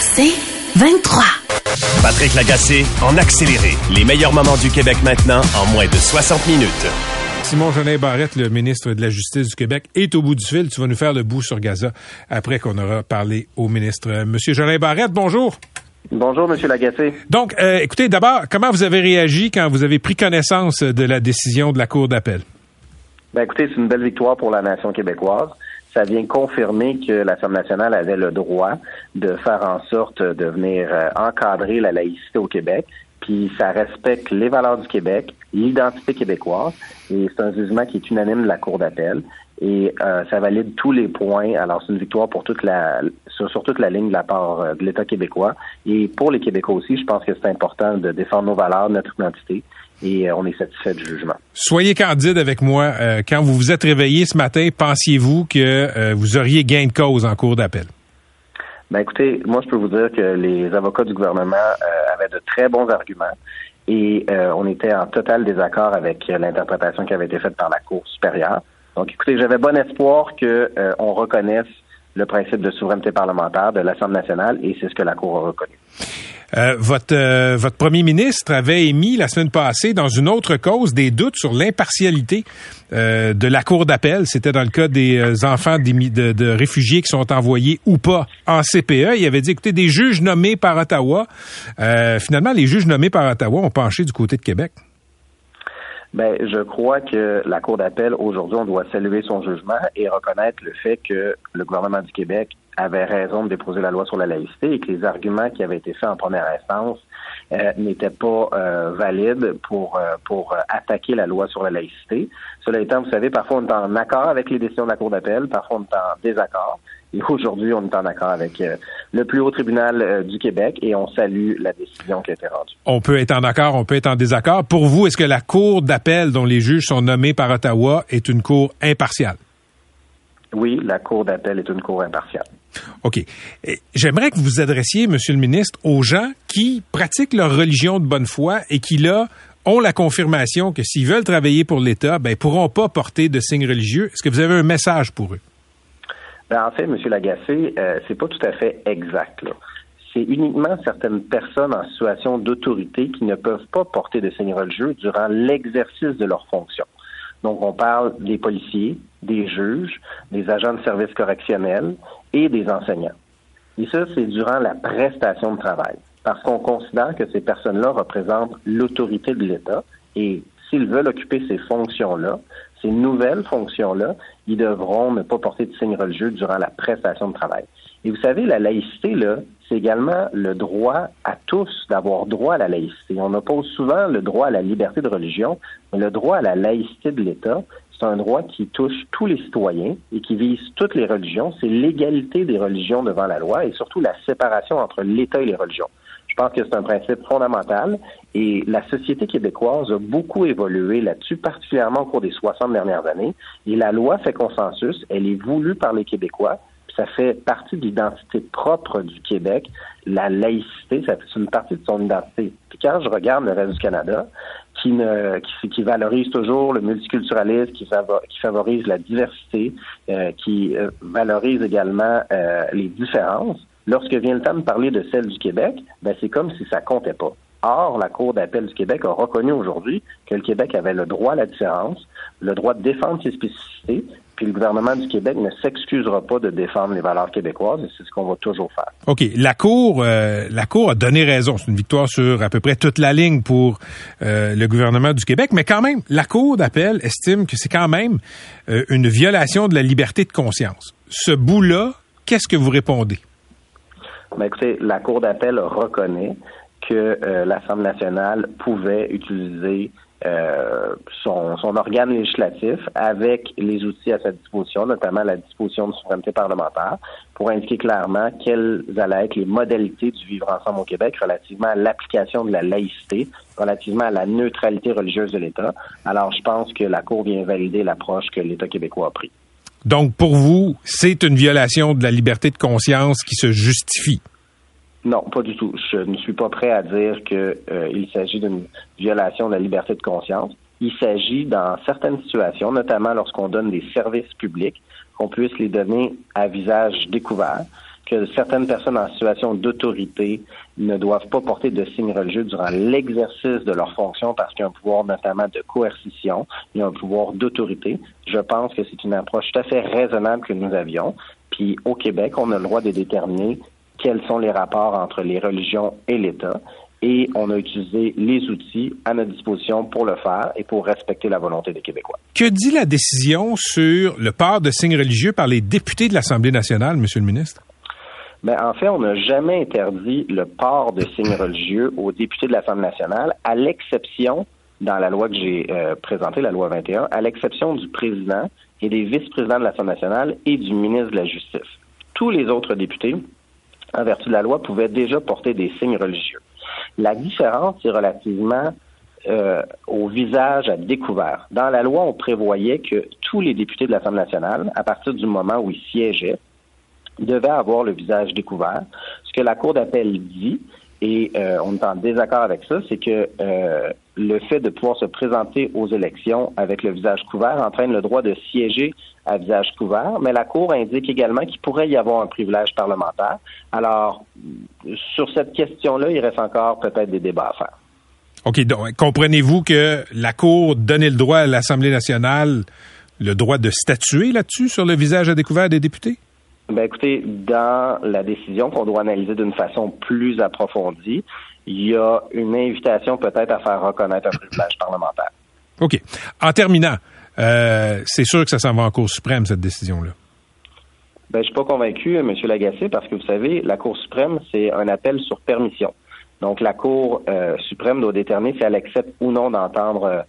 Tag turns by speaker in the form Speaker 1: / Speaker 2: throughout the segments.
Speaker 1: C'est 23.
Speaker 2: Patrick Lagacé en accéléré. Les meilleurs moments du Québec maintenant en moins de 60 minutes.
Speaker 3: Simon Jolin Barrette, le ministre de la Justice du Québec, est au bout du fil. Tu vas nous faire le bout sur Gaza après qu'on aura parlé au ministre. Monsieur Jolin Barrette, bonjour.
Speaker 4: Bonjour, Monsieur Lagacé.
Speaker 3: Donc, euh, écoutez, d'abord, comment vous avez réagi quand vous avez pris connaissance de la décision de la Cour d'appel?
Speaker 4: Ben, écoutez, c'est une belle victoire pour la nation québécoise. Ça vient confirmer que l'Assemblée nationale avait le droit de faire en sorte de venir euh, encadrer la laïcité au Québec. Puis ça respecte les valeurs du Québec, l'identité québécoise, et c'est un jugement qui est unanime de la Cour d'appel. Et euh, ça valide tous les points. Alors, c'est une victoire pour toute la sur, sur, toute la ligne de la part euh, de l'État québécois. Et pour les Québécois aussi, je pense que c'est important de défendre nos valeurs, notre identité et euh, on est satisfait du jugement.
Speaker 3: Soyez candide avec moi. Euh, quand vous vous êtes réveillé ce matin, pensiez-vous que euh, vous auriez gain de cause en cours d'appel?
Speaker 4: Ben écoutez, moi je peux vous dire que les avocats du gouvernement avaient de très bons arguments et on était en total désaccord avec l'interprétation qui avait été faite par la Cour supérieure. Donc écoutez, j'avais bon espoir que on reconnaisse le principe de souveraineté parlementaire de l'Assemblée nationale et c'est ce que la Cour a reconnu.
Speaker 3: Euh, votre, euh, votre premier ministre avait émis la semaine passée dans une autre cause des doutes sur l'impartialité euh, de la Cour d'appel. C'était dans le cas des euh, enfants de, réfugiés qui sont envoyés ou pas en CPE. Il avait dit, écoutez, des juges nommés par Ottawa. finalement, les juges nommés par Ottawa ont penché du côté de Québec.
Speaker 4: Ben, je crois que la Cour d'appel, aujourd'hui, on doit saluer son jugement et reconnaître le fait que le gouvernement du Québec avait raison de déposer la loi sur la laïcité et que les arguments qui avaient été faits en première instance euh, n'étaient pas euh, valides pour euh, pour attaquer la loi sur la laïcité. Cela étant, vous savez, parfois on est en accord avec les décisions de la Cour d'appel, parfois on est en désaccord. Et aujourd'hui, on est en accord avec le plus haut tribunal du Québec et on salue la décision qui a été rendue.
Speaker 3: On peut être en accord, on peut être en désaccord. Pour vous, est-ce que la Cour d'appel dont les juges sont nommés par Ottawa est une cour impartiale?
Speaker 4: Oui, la Cour d'appel est une cour impartiale.
Speaker 3: OK. J'aimerais que vous adressiez, Monsieur le ministre, aux gens qui pratiquent leur religion de bonne foi et qui, là, ont la confirmation que s'ils veulent travailler pour l'État, ben, ils pourront pas porter de signes religieux. Est-ce que vous avez un message pour eux?
Speaker 4: Ben, en fait, M. Lagacé, euh, c'est pas tout à fait exact. C'est uniquement certaines personnes en situation d'autorité qui ne peuvent pas porter de signes religieux durant l'exercice de leurs fonctions. Donc, on parle des policiers, des juges, des agents de services correctionnels et des enseignants. Et ça, c'est durant la prestation de travail, parce qu'on considère que ces personnes-là représentent l'autorité de l'État et s'ils veulent occuper ces fonctions-là, ces nouvelles fonctions-là, ils devront ne pas porter de signe religieux durant la prestation de travail. Et vous savez, la laïcité, là, c'est également le droit à tous d'avoir droit à la laïcité. On oppose souvent le droit à la liberté de religion, mais le droit à la laïcité de l'État, c'est un droit qui touche tous les citoyens et qui vise toutes les religions. C'est l'égalité des religions devant la loi et surtout la séparation entre l'État et les religions. Je pense que c'est un principe fondamental et la société québécoise a beaucoup évolué là-dessus, particulièrement au cours des 60 dernières années. Et la loi fait consensus, elle est voulue par les Québécois, ça fait partie de l'identité propre du Québec. La laïcité, ça fait une partie de son identité. Puis quand je regarde le reste du Canada, qui, ne, valorise toujours le multiculturalisme, qui, qui favorise la diversité, euh, qui euh, valorise également euh, les différences, lorsque vient le temps de parler de celle du Québec, ben c'est comme si ça comptait pas. Or, la Cour d'appel du Québec a reconnu aujourd'hui que le Québec avait le droit à la différence, le droit de défendre ses spécificités, puis le gouvernement du Québec ne s'excusera pas de défendre les valeurs québécoises et c'est ce qu'on va toujours faire.
Speaker 3: OK. La Cour, euh, la Cour a donné raison. C'est une victoire sur à peu près toute la ligne pour euh, le gouvernement du Québec, mais quand même, la Cour d'appel estime que c'est quand même euh, une violation de la liberté de conscience. Ce bout-là, qu'est-ce que vous répondez?
Speaker 4: Ben, écoutez, la Cour d'appel reconnaît que l'Assemblée nationale pouvait utiliser euh, son, son, organe législatif avec les outils à sa disposition, notamment la disposition de souveraineté parlementaire, pour indiquer clairement quelles allaient être les modalités du vivre ensemble au Québec relativement à l'application de la laïcité, relativement à la neutralité religieuse de l'État. Alors, je pense que la Cour vient valider l'approche que l'État québécois a pris.
Speaker 3: Donc, pour vous, c'est une violation de la liberté de conscience qui se justifie?
Speaker 4: Non, pas du tout. Je ne suis pas prêt à dire qu'il euh, s'agit d'une violation de la liberté de conscience. Il s'agit, dans certaines situations, notamment lorsqu'on donne des services publics, qu'on puisse les donner à visage découvert, que certaines personnes en situation d'autorité ne doivent pas porter de signes religieux durant l'exercice de leur fonction parce qu'il y a un pouvoir notamment de coercition, il y a un pouvoir d'autorité. Je pense que c'est une approche tout à fait raisonnable que nous avions. Puis au Québec, on a le droit de déterminer quels sont les rapports entre les religions et l'État et on a utilisé les outils à notre disposition pour le faire et pour respecter la volonté des Québécois.
Speaker 3: Que dit la décision sur le port de signes religieux par les députés de l'Assemblée nationale, Monsieur le ministre?
Speaker 4: Mais ben, en fait, on n'a jamais interdit le port de signes religieux aux députés de l'Assemblée nationale, à l'exception, dans la loi que j'ai euh, présentée, la loi 21, à l'exception du président et des vice-présidents de l'Assemblée nationale et du ministre de la Justice. Tous les autres députés, en vertu de la loi, pouvaient déjà porter des signes religieux. La différence est relativement euh, au visage à découvert. Dans la loi, on prévoyait que tous les députés de l'Assemblée nationale, à partir du moment où ils siégeaient, devaient avoir le visage découvert. Ce que la Cour d'appel dit, et euh, on est en désaccord avec ça, c'est que euh, le fait de pouvoir se présenter aux élections avec le visage couvert entraîne le droit de siéger à visage couvert, mais la Cour indique également qu'il pourrait y avoir un privilège parlementaire. Alors, sur cette question-là, il reste encore peut-être des débats à faire.
Speaker 3: OK, donc comprenez-vous que la Cour donnait le droit à l'Assemblée nationale le droit de statuer là-dessus sur le visage à découvert des députés?
Speaker 4: Ben écoutez, dans la décision qu'on doit analyser d'une façon plus approfondie, il y a une invitation peut-être à faire reconnaître un privilège parlementaire.
Speaker 3: OK. En terminant, euh, c'est sûr que ça s'en va en Cour suprême, cette décision-là.
Speaker 4: Ben, je suis pas convaincu, M. Lagacé, parce que vous savez, la Cour suprême, c'est un appel sur permission. Donc, la Cour euh, suprême doit déterminer si elle accepte ou non d'entendre euh,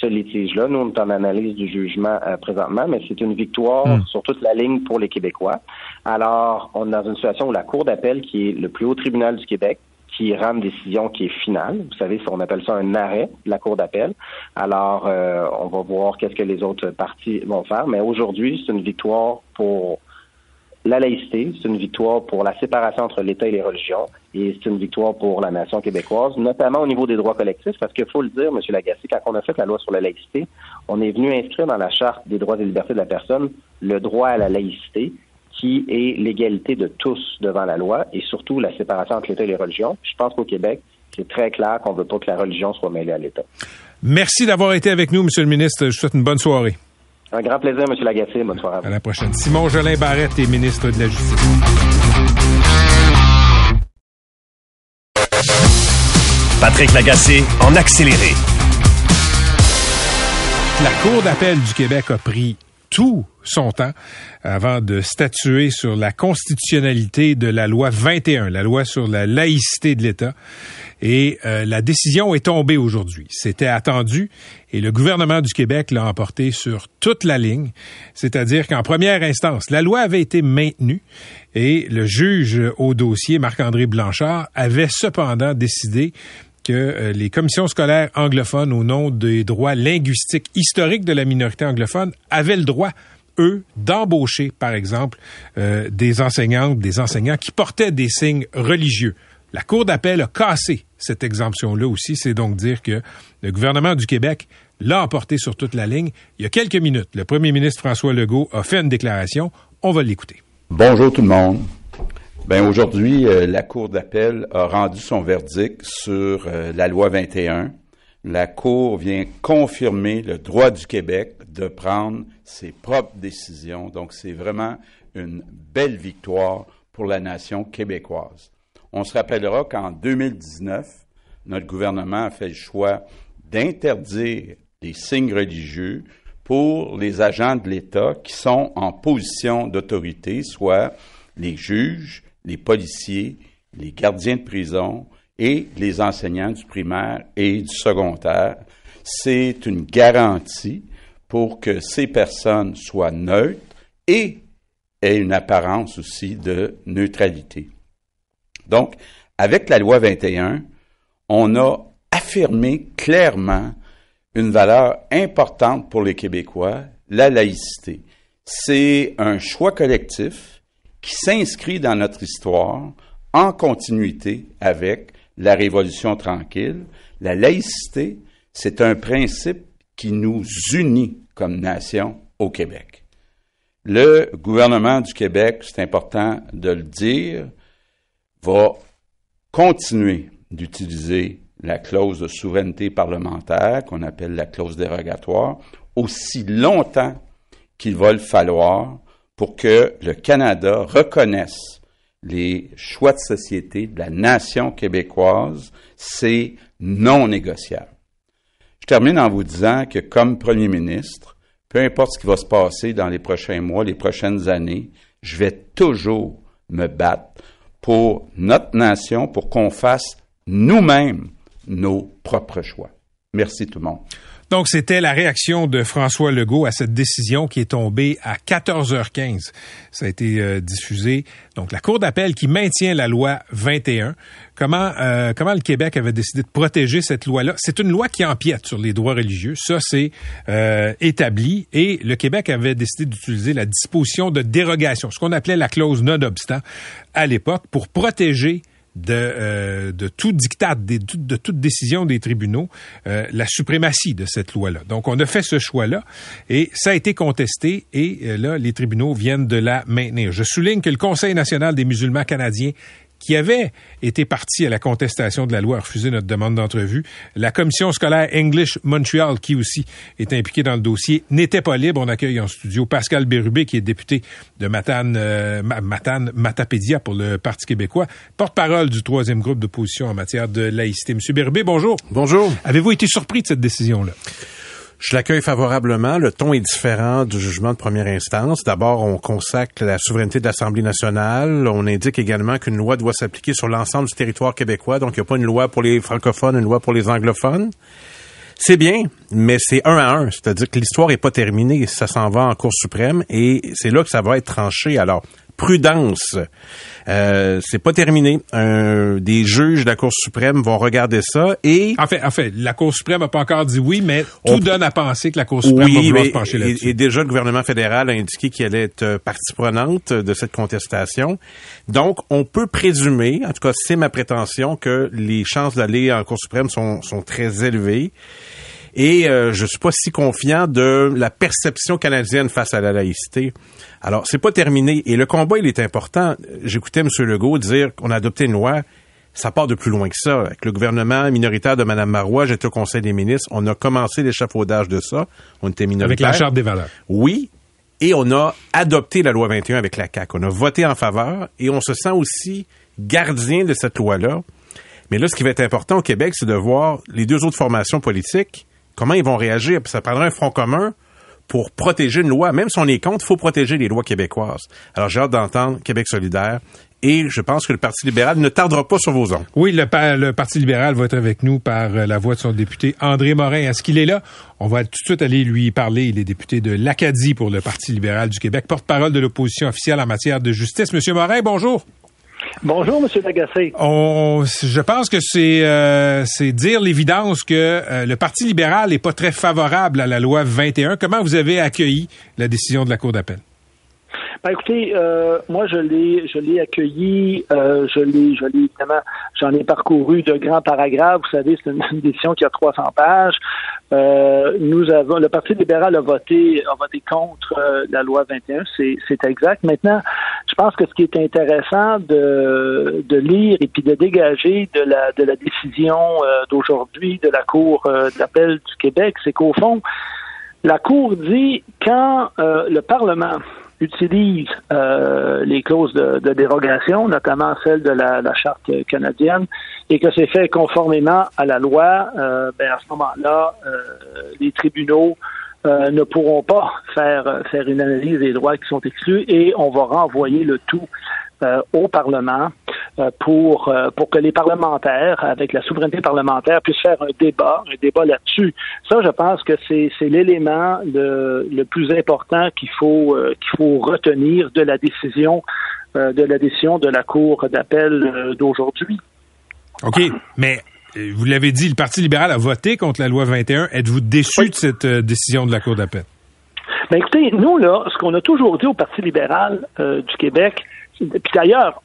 Speaker 4: ce litige-là. Nous, on est en analyse du jugement euh, présentement, mais c'est une victoire hmm. sur toute la ligne pour les Québécois. Alors, on est dans une situation où la Cour d'appel, qui est le plus haut tribunal du Québec, qui rend une décision qui est finale. Vous savez, on appelle ça un arrêt de la Cour d'appel. Alors, euh, on va voir qu'est-ce que les autres parties vont faire. Mais aujourd'hui, c'est une victoire pour la laïcité, c'est une victoire pour la séparation entre l'État et les religions, et c'est une victoire pour la nation québécoise, notamment au niveau des droits collectifs, parce qu'il faut le dire, M. Lagacé, quand on a fait la loi sur la laïcité, on est venu inscrire dans la Charte des droits et libertés de la personne le droit à la laïcité, qui est l'égalité de tous devant la loi, et surtout la séparation entre l'État et les religions. Je pense qu'au Québec, c'est très clair qu'on ne veut pas que la religion soit mêlée à l'État.
Speaker 3: Merci d'avoir été avec nous, M. le ministre. Je vous souhaite une bonne soirée.
Speaker 4: Un grand plaisir, M. Lagacé. Bonne soirée à
Speaker 3: À la prochaine. Simon Jolin Barrette est ministre de la Justice.
Speaker 2: Patrick Lagacé en accéléré.
Speaker 3: La Cour d'appel du Québec a pris tout son temps avant de statuer sur la constitutionnalité de la loi 21, la loi sur la laïcité de l'État. Et euh, la décision est tombée aujourd'hui. C'était attendu et le gouvernement du Québec l'a emporté sur toute la ligne. C'est-à-dire qu'en première instance, la loi avait été maintenue et le juge au dossier, Marc-André Blanchard, avait cependant décidé que euh, les commissions scolaires anglophones, au nom des droits linguistiques historiques de la minorité anglophone, avaient le droit d'embaucher, par exemple, euh, des enseignantes, des enseignants qui portaient des signes religieux. La Cour d'appel a cassé cette exemption-là aussi. C'est donc dire que le gouvernement du Québec l'a emporté sur toute la ligne. Il y a quelques minutes, le premier ministre François Legault a fait une déclaration. On va l'écouter.
Speaker 1: Bonjour tout le monde. Ben aujourd'hui, euh, la Cour d'appel a rendu son verdict sur euh, la loi 21. La Cour vient confirmer le droit du Québec de prendre ses propres décisions. Donc c'est vraiment une belle victoire pour la nation québécoise. On se rappellera qu'en 2019, notre gouvernement a fait le choix d'interdire les signes religieux pour les agents de l'État qui sont en position d'autorité, soit les juges, les policiers, les gardiens de prison et les enseignants du primaire et du secondaire. C'est une garantie pour que ces personnes soient neutres et aient une apparence aussi de neutralité. Donc, avec la loi 21, on a affirmé clairement une valeur importante pour les Québécois, la laïcité. C'est un choix collectif qui s'inscrit dans notre histoire en continuité avec la Révolution tranquille. La laïcité, c'est un principe qui nous unit comme nation au Québec. Le gouvernement du Québec, c'est important de le dire, va continuer d'utiliser la clause de souveraineté parlementaire, qu'on appelle la clause dérogatoire, aussi longtemps qu'il va le falloir pour que le Canada reconnaisse les choix de société de la nation québécoise, c'est non négociable. Je termine en vous disant que comme premier ministre, peu importe ce qui va se passer dans les prochains mois, les prochaines années, je vais toujours me battre pour notre nation, pour qu'on fasse nous-mêmes nos propres choix. Merci tout le monde.
Speaker 3: Donc, c'était la réaction de François Legault à cette décision qui est tombée à 14h15. Ça a été euh, diffusé. Donc, la Cour d'appel qui maintient la loi 21. Comment, euh, comment le Québec avait décidé de protéger cette loi-là? C'est une loi qui empiète sur les droits religieux. Ça, c'est euh, établi. Et le Québec avait décidé d'utiliser la disposition de dérogation, ce qu'on appelait la clause non-obstant à l'époque, pour protéger de, euh, de tout diktat, de, de, toute décision des tribunaux, euh, la suprématie de cette loi-là. Donc, on a fait ce choix-là et ça a été contesté et euh, là, les tribunaux viennent de la maintenir. Je souligne que le Conseil national des musulmans canadiens qui avait été parti à la contestation de la loi, a refusé notre demande d'entrevue. La commission scolaire English Montreal, qui aussi est impliquée dans le dossier, n'était pas libre. On accueille en studio Pascal Bérubé, qui est député de Matane, euh, Matane, Matapédia pour le Parti québécois, porte-parole du troisième groupe d'opposition en matière de laïcité. Monsieur Bérubé, bonjour.
Speaker 5: Bonjour.
Speaker 3: Avez-vous été surpris de cette décision-là?
Speaker 5: Je l'accueille favorablement. Le ton est différent du jugement de première instance. D'abord, on consacre la souveraineté de l'Assemblée nationale. On indique également qu'une loi doit s'appliquer sur l'ensemble du territoire québécois. Donc, il n'y a pas une loi pour les francophones, une loi pour les anglophones. C'est bien, mais c'est un à un. C'est-à-dire que l'histoire n'est pas terminée. Ça s'en va en Cour suprême et c'est là que ça va être tranché. Alors, prudence. Euh, c'est pas terminé. des juges de la Cour suprême vont regarder ça et...
Speaker 3: En fait, en fait la Cour suprême n'a pas encore dit oui, mais tout donne à penser que la Cour suprême va vouloir se pencher là-dessus.
Speaker 5: Et, déjà, le gouvernement fédéral a indiqué qu'il allait être euh, partie prenante de cette contestation. Donc, on peut présumer, en tout cas, c'est ma prétention, que les chances d'aller en Cour suprême sont, sont très élevées. Et euh, je suis pas si confiant de la perception canadienne face à la laïcité. Alors, c'est pas terminé. Et le combat, il est important. J'écoutais M. Legault dire qu'on a adopté une loi. Ça part de plus loin que ça. Avec le gouvernement minoritaire de Mme Marois, j'étais au Conseil des ministres. On a commencé l'échafaudage de ça. On était minoritaire.
Speaker 3: Avec la Charte des valeurs.
Speaker 5: Oui. Et on a adopté la loi 21 avec la CAQ. On a voté en faveur et on se sent aussi gardien de cette loi-là. Mais là, ce qui va être important au Québec, c'est de voir les deux autres formations politiques comment ils vont réagir. ça prendra un front commun pour protéger une loi. Même si on est contre, il faut protéger les lois québécoises. Alors, j'ai hâte d'entendre Québec solidaire. Et je pense que le Parti libéral ne tardera pas sur vos ondes.
Speaker 3: Oui, le, Parti libéral va être avec nous par euh, la voix de son député André Morin. Est-ce qu'il est là? On va tout de suite aller lui parler. Il est député de l'Acadie pour le Parti libéral du Québec, porte-parole de l'opposition officielle en matière de justice. Monsieur Morin, bonjour.
Speaker 6: Bonjour, M. Lagacé.
Speaker 3: On, je pense que c'est euh, dire l'évidence que euh, le Parti libéral n'est pas très favorable à la loi 21. Comment vous avez accueilli la décision de la Cour d'appel?
Speaker 6: Ben, écoutez, euh, moi je l'ai je l'ai accueilli, euh, je l'ai je l'ai évidemment j'en ai parcouru de grands paragraphes. Vous savez, c'est une, décision qui a 300 pages. Euh, nous avons le Parti libéral a voté a voté contre euh, la loi 21, c'est c'est exact. Maintenant, je pense que ce qui est intéressant de de lire et puis de dégager de la de la décision euh, d'aujourd'hui de la Cour d'appel du Québec, c'est qu'au fond la Cour dit quand le Parlement utilise euh, les clauses de, dérogation, notamment celle de la, charte canadienne, et que c'est fait conformément à la loi, euh, ben à ce moment-là, euh, les tribunaux ne pourront pas faire faire une analyse des droits qui sont exclus et on va renvoyer le tout au Parlement euh, pour, euh, pour que les parlementaires, avec la souveraineté parlementaire, puissent faire un débat, un débat là-dessus. Ça, je pense que c'est, l'élément le, plus important qu'il faut, euh, qu'il faut retenir de la décision de la décision de la Cour d'appel d'aujourd'hui.
Speaker 3: OK, mais vous l'avez dit, le Parti libéral a voté contre la loi 21. Êtes-vous déçu de cette décision de la Cour d'appel?
Speaker 6: Ben écoutez, nous, là, ce qu'on a toujours dit au Parti libéral du Québec, puis d'ailleurs,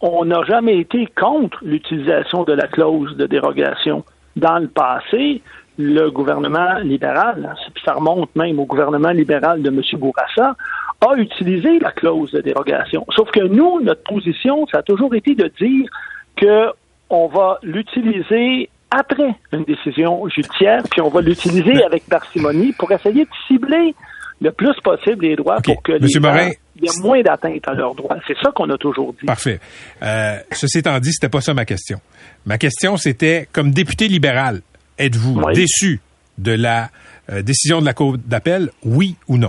Speaker 6: on n'a jamais été contre l'utilisation de la clause de dérogation. Dans le passé, le gouvernement libéral, ça remonte même au gouvernement libéral de M. Bourassa, a utilisé la clause de dérogation. Sauf que nous, notre position, ça a toujours été de dire que on va l'utiliser après une décision judiciaire, puis on va l'utiliser avec parcimonie pour essayer de cibler le plus possible les droits pour que les gens, il y ait moins d'atteinte à leurs droits. C'est ça qu'on a toujours dit.
Speaker 3: Parfait. Euh, ceci étant dit, c'était pas ça ma question. Ma question, c'était, comme député libéral, êtes-vous déçu de la euh, décision de la Cour d'appel, oui ou non?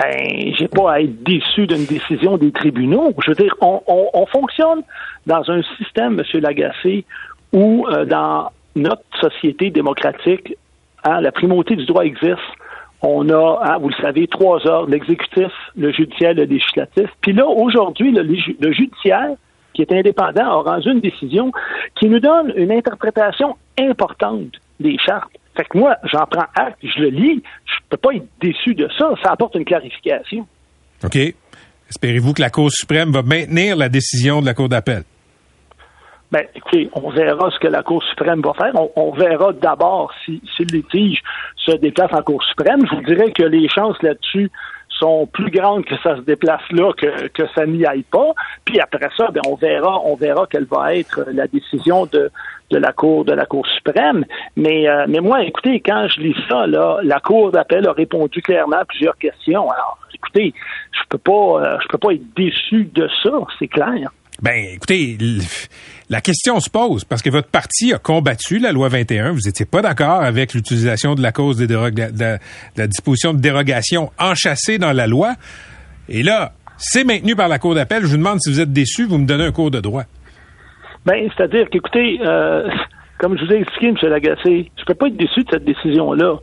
Speaker 6: Ben, j'ai pas à être déçu d'une décision des tribunaux. Je veux dire, on, on, on fonctionne dans un système, M. Lagacé, où euh, dans notre société démocratique, hein, la primauté du droit existe. On a, hein, vous le savez, trois ordres, l'exécutif, le judiciaire, le législatif. Puis là, aujourd'hui, le, le judiciaire, qui est indépendant, a rendu une décision qui nous donne une interprétation importante des chartes. Fait que moi, j'en prends acte, je le lis, je peux pas être déçu de ça. Ça apporte une clarification.
Speaker 3: OK. Espérez-vous que la Cour suprême va maintenir la décision de la Cour d'appel?
Speaker 6: Ben, écoutez, on verra ce que la Cour suprême va faire. On, verra d'abord si, si, le litige se déplace en Cour suprême. Je vous dirais que les chances là-dessus plus grandes que ça se déplace là que, que ça n'y aille pas. Puis après ça, ben, on verra, on verra quelle va être la décision de, de la Cour de la Cour suprême. Mais, euh, mais moi, écoutez, quand je lis ça, là, la Cour d'appel a répondu clairement à plusieurs questions. Alors, écoutez, je peux pas, euh, je peux pas être déçu de ça, c'est clair.
Speaker 3: Ben, écoutez, la question se pose parce que votre parti a combattu la loi 21. Vous n'étiez pas d'accord avec l'utilisation de la cause des de, la, disposition de dérogation enchâssée dans la loi. Et là, c'est maintenu par la Cour d'appel. Je vous demande si vous êtes déçu, vous me donnez un cours de droit.
Speaker 6: Ben, c'est-à-dire qu'écoutez, euh, comme je vous ai expliqué, M. Lagacé, je ne peux pas être déçu de cette décision-là.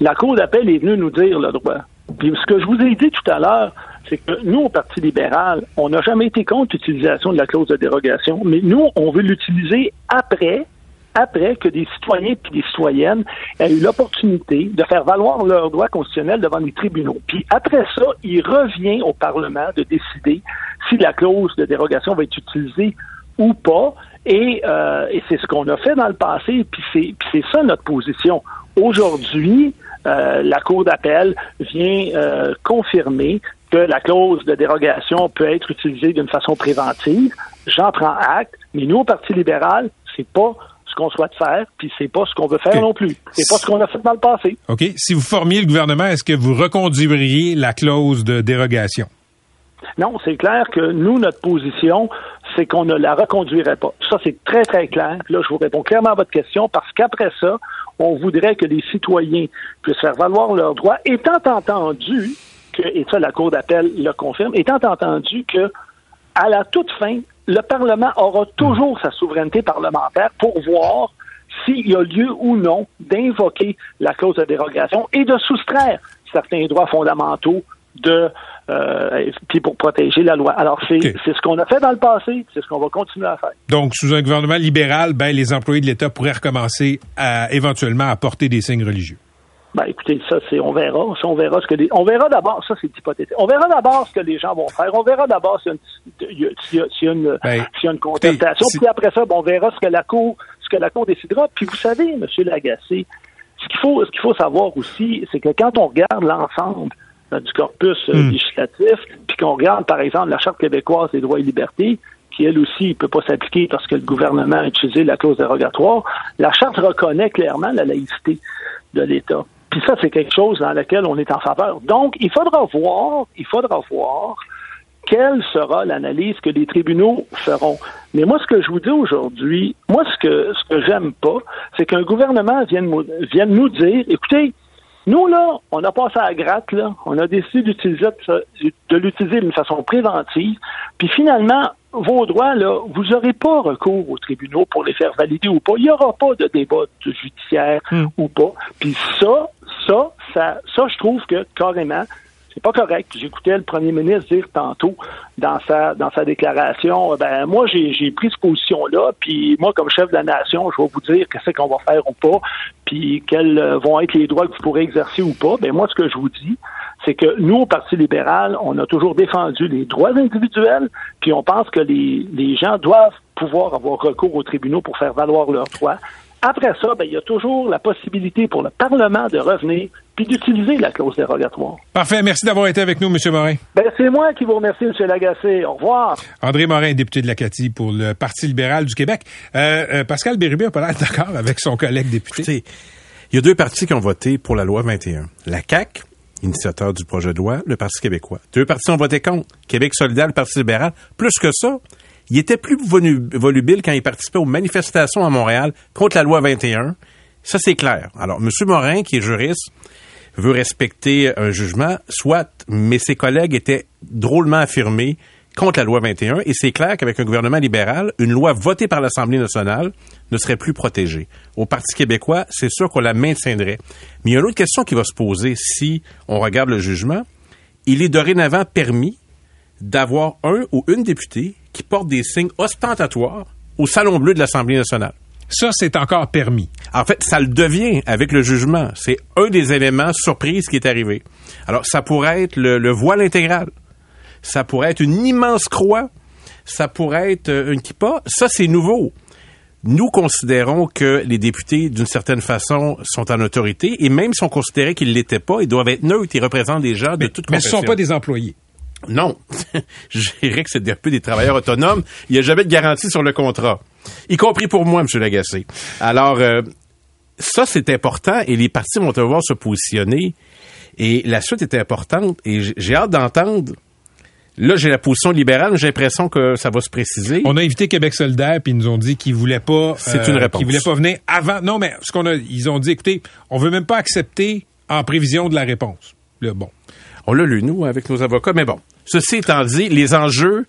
Speaker 6: La Cour d'appel est venue nous dire le droit. Ce que je vous ai dit tout à l'heure, c'est que nous, au Parti libéral, on n'a jamais été contre l'utilisation de la clause de dérogation, mais nous, on veut l'utiliser après, après que des citoyens et des citoyennes aient eu l'opportunité de faire valoir leurs droits constitutionnels devant les tribunaux. Puis après ça, il revient au Parlement de décider si la clause de dérogation va être utilisée ou pas. Et, euh, et c'est ce qu'on a fait dans le passé, puis c'est ça notre position. Aujourd'hui, euh, la Cour d'appel vient euh, confirmer que la clause de dérogation peut être utilisée d'une façon préventive. J'en prends acte, mais nous, au Parti libéral, c'est pas ce qu'on souhaite faire, puis c'est pas ce qu'on veut faire non plus. C'est pas ce qu'on a fait dans le passé.
Speaker 3: OK. Si vous formiez le gouvernement, est-ce que vous reconduiriez la clause de dérogation?
Speaker 6: Non, c'est clair que nous, notre position, c'est qu'on ne la reconduirait pas. Ça, c'est très, très clair. Là, je vous réponds clairement à votre question parce qu'après ça, on voudrait que les citoyens puissent faire valoir leurs droits, étant entendu que, et ça, la Cour d'appel le confirme, étant entendu que, à la toute fin, le Parlement aura toujours sa souveraineté parlementaire pour voir s'il y a lieu ou non d'invoquer la clause de dérogation et de soustraire certains droits fondamentaux de euh, puis pour protéger la loi. Alors, c'est ce qu'on a fait dans le passé, c'est ce qu'on va continuer à faire.
Speaker 3: Donc, sous un gouvernement libéral, ben, les employés de l'État pourraient recommencer à éventuellement à porter des signes religieux.
Speaker 6: Ben, écoutez, ça, c'est, on verra. on verra ce que on verra d'abord, ça, c'est hypothétique. On verra d'abord ce que les gens vont faire. On verra d'abord s'il y a une, ben, une, contestation. Puis après ça, on verra ce que la Cour, ce que la Cour décidera. Puis vous savez, M. Lagacé, ce qu'il faut, ce qu'il faut savoir aussi, c'est que quand on regarde l'ensemble du corpus euh, hmm. législatif, puis qu'on regarde, par exemple, la Charte québécoise des droits et libertés, qui, elle aussi, ne peut pas s'appliquer parce que le gouvernement a utilisé la clause dérogatoire, la Charte reconnaît clairement la laïcité de l'État. Puis ça, c'est quelque chose dans lequel on est en faveur. Donc, il faudra voir, il faudra voir quelle sera l'analyse que les tribunaux feront. Mais moi, ce que je vous dis aujourd'hui, moi, ce que ce que j'aime pas, c'est qu'un gouvernement vienne, vienne nous dire, écoutez, nous, là, on a passé à la gratte, là. On a décidé d'utiliser, de l'utiliser d'une façon préventive. Puis finalement, vos droits, là, vous n'aurez pas recours aux tribunaux pour les faire valider ou pas. Il n'y aura pas de débat judiciaire hmm. ou pas. Puis ça, ça, ça, ça, je trouve que carrément, c'est pas correct. J'écoutais le premier ministre dire tantôt dans sa dans sa déclaration, ben moi j'ai pris cette position-là, puis moi comme chef de la nation, je vais vous dire qu'est-ce qu'on va faire ou pas, puis quels vont être les droits que vous pourrez exercer ou pas. Ben moi ce que je vous dis, c'est que nous au Parti libéral, on a toujours défendu les droits individuels, puis on pense que les les gens doivent pouvoir avoir recours aux tribunaux pour faire valoir leurs droits. Après ça, ben, il y a toujours la possibilité pour le Parlement de revenir puis d'utiliser la clause dérogatoire.
Speaker 3: Parfait. Merci d'avoir été avec nous, M. Morin.
Speaker 6: Ben, c'est moi qui vous remercie, M. Lagacé. Au revoir.
Speaker 3: André Morin, député de la CATI pour le Parti libéral du Québec. Euh, euh, Pascal Bérubé a pas l'air d'accord avec son collègue député.
Speaker 5: Écoutez, il y a deux partis qui ont voté pour la loi 21. La CAQ, initiateur du projet de loi, le Parti québécois. Deux partis ont voté contre. Québec solidaire, le Parti libéral. Plus que ça, il était plus volu- volubile quand il participait aux manifestations à Montréal contre la loi 21. Ça, c'est clair. Alors, M. Morin, qui est juriste, veut respecter un jugement, soit, mais ses collègues étaient drôlement affirmés contre la loi 21, et c'est clair qu'avec un gouvernement libéral, une loi votée par l'Assemblée nationale ne serait plus protégée. Au Parti québécois, c'est sûr qu'on la maintiendrait. Mais il y a une autre question qui va se poser si on regarde le jugement. Il est dorénavant permis d'avoir un ou une députée qui porte des signes ostentatoires au Salon Bleu de l'Assemblée nationale.
Speaker 3: Ça, c'est encore permis.
Speaker 5: En fait, ça le devient avec le jugement. C'est un des éléments surprise qui est arrivé. Alors, ça pourrait être le, le voile intégral. Ça pourrait être une immense croix. Ça pourrait être euh, une kippa. Ça, c'est nouveau. Nous considérons que les députés, d'une certaine façon, sont en autorité, et même si on considérait qu'ils ne l'étaient pas, ils doivent être neutres et représentent des gens de toute
Speaker 3: mais ce
Speaker 5: confession.
Speaker 3: sont pas des employés.
Speaker 5: Non. Je dirais que c'est un peu des travailleurs autonomes. Il n'y a jamais de garantie sur le contrat. Y compris pour moi, M. Lagacé. Alors, euh, ça, c'est important et les partis vont devoir se positionner. Et la suite est importante et j'ai hâte d'entendre. Là, j'ai la position libérale, j'ai l'impression que ça va se préciser.
Speaker 3: On a invité Québec solidaire, puis ils nous ont dit qu'ils voulaient pas. euh,
Speaker 5: C'est une réponse.
Speaker 3: Qu'ils voulaient pas venir avant. Non, mais ce qu'on a, ils ont dit, écoutez, on veut même pas accepter en prévision de la réponse. Là, bon.
Speaker 5: On l'a lu, nous, avec nos avocats. Mais bon, ceci étant dit, les enjeux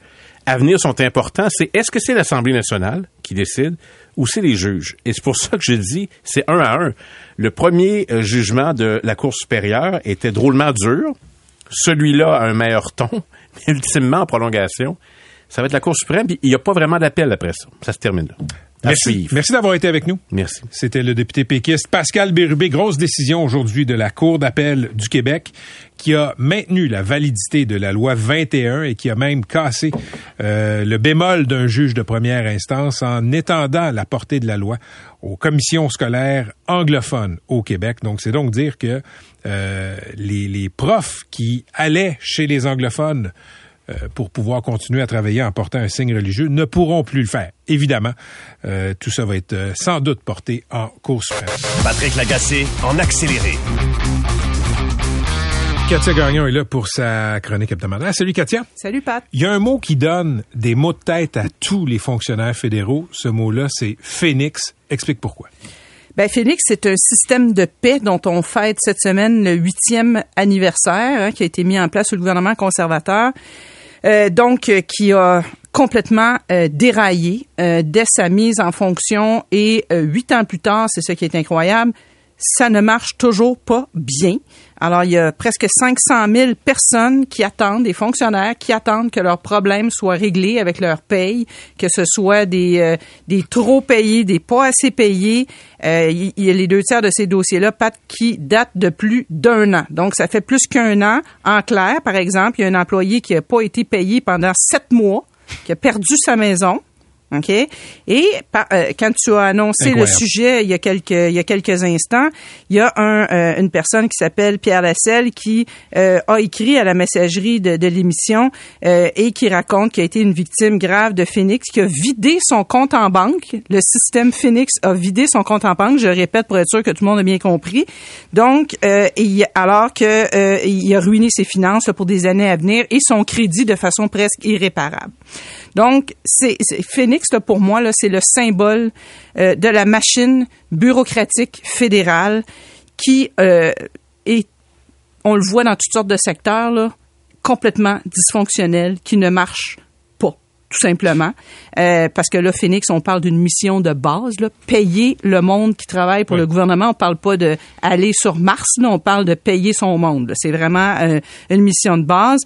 Speaker 5: à venir sont importants. C'est est-ce que c'est l'Assemblée nationale qui décide ou c'est les juges? Et c'est pour ça que je dis, c'est un à un. Le premier euh, jugement de la Cour supérieure était drôlement dur. Celui-là a un meilleur ton, mais ultimement, en prolongation, ça va être la Cour suprême, puis il n'y a pas vraiment d'appel après ça. Ça se termine là. À
Speaker 3: Merci.
Speaker 5: suivre.
Speaker 3: Merci d'avoir été avec nous.
Speaker 5: Merci.
Speaker 3: C'était le député péquiste Pascal Bérubé. Grosse décision aujourd'hui de la Cour d'appel du Québec qui a maintenu la validité de la loi 21 et qui a même cassé euh, le bémol d'un juge de première instance en étendant la portée de la loi aux commissions scolaires anglophones au Québec. Donc, c'est donc dire que euh, les, les profs qui allaient chez les anglophones pour pouvoir continuer à travailler en portant un signe religieux ne pourront plus le faire. Évidemment, euh, tout ça va être euh, sans doute porté en Cour suprême.
Speaker 2: Patrick Lagacé en accéléré.
Speaker 3: Katia Gagnon est là pour sa chronique hebdomadaire. Salut Katia.
Speaker 7: Salut Pat.
Speaker 3: Il y a un mot qui donne des mots de tête à tous les fonctionnaires fédéraux. Ce mot-là, c'est phénix. Explique pourquoi.
Speaker 7: Ben Phoenix, c'est un système de paix dont on fête cette semaine le huitième anniversaire, hein, qui a été mis en place sous le gouvernement conservateur. Euh, donc, euh, qui a complètement euh, déraillé euh, dès sa mise en fonction et huit ans plus tard, c'est ce qui est incroyable, ça ne marche toujours pas bien. Alors, il y a presque 500 000 personnes qui attendent, des fonctionnaires qui attendent que leurs problèmes soient réglés avec leur paye, que ce soit des, euh, des trop payés, des pas assez payés. Euh, il y a les deux tiers de ces dossiers-là, Pat, qui datent de plus d'un an. Donc, ça fait plus qu'un an. En clair, par exemple, il y a un employé qui n'a pas été payé pendant sept mois, qui a perdu sa maison. OK? Et par- euh, quand tu as annoncé le sujet il y a quelques il y a quelques instants, il y a un, euh, une personne qui s'appelle Pierre Lasselle qui euh, a écrit à la messagerie de, de l'émission euh, et qui raconte qu'il a été une victime grave de Phoenix, qui a vidé son compte en banque. Le système Phoenix a vidé son compte en banque. Je répète pour être sûr que tout le monde a bien compris. Donc, euh, il- alors que euh, il a ruiné ses finances là, pour des années à venir et son crédit de façon presque irréparable. Donc, c'est Phoenix, pour moi, là, c'est le symbole euh, de la machine bureaucratique fédérale qui euh, est, on le voit dans toutes sortes de secteurs, complètement dysfonctionnel, qui ne marche tout simplement. Euh, parce que là, Phoenix, on parle d'une mission de base, là, payer le monde qui travaille pour
Speaker 3: Oui.
Speaker 7: le gouvernement. On parle pas de aller sur Mars, là, on parle de payer son monde. C'est vraiment euh, une mission de base.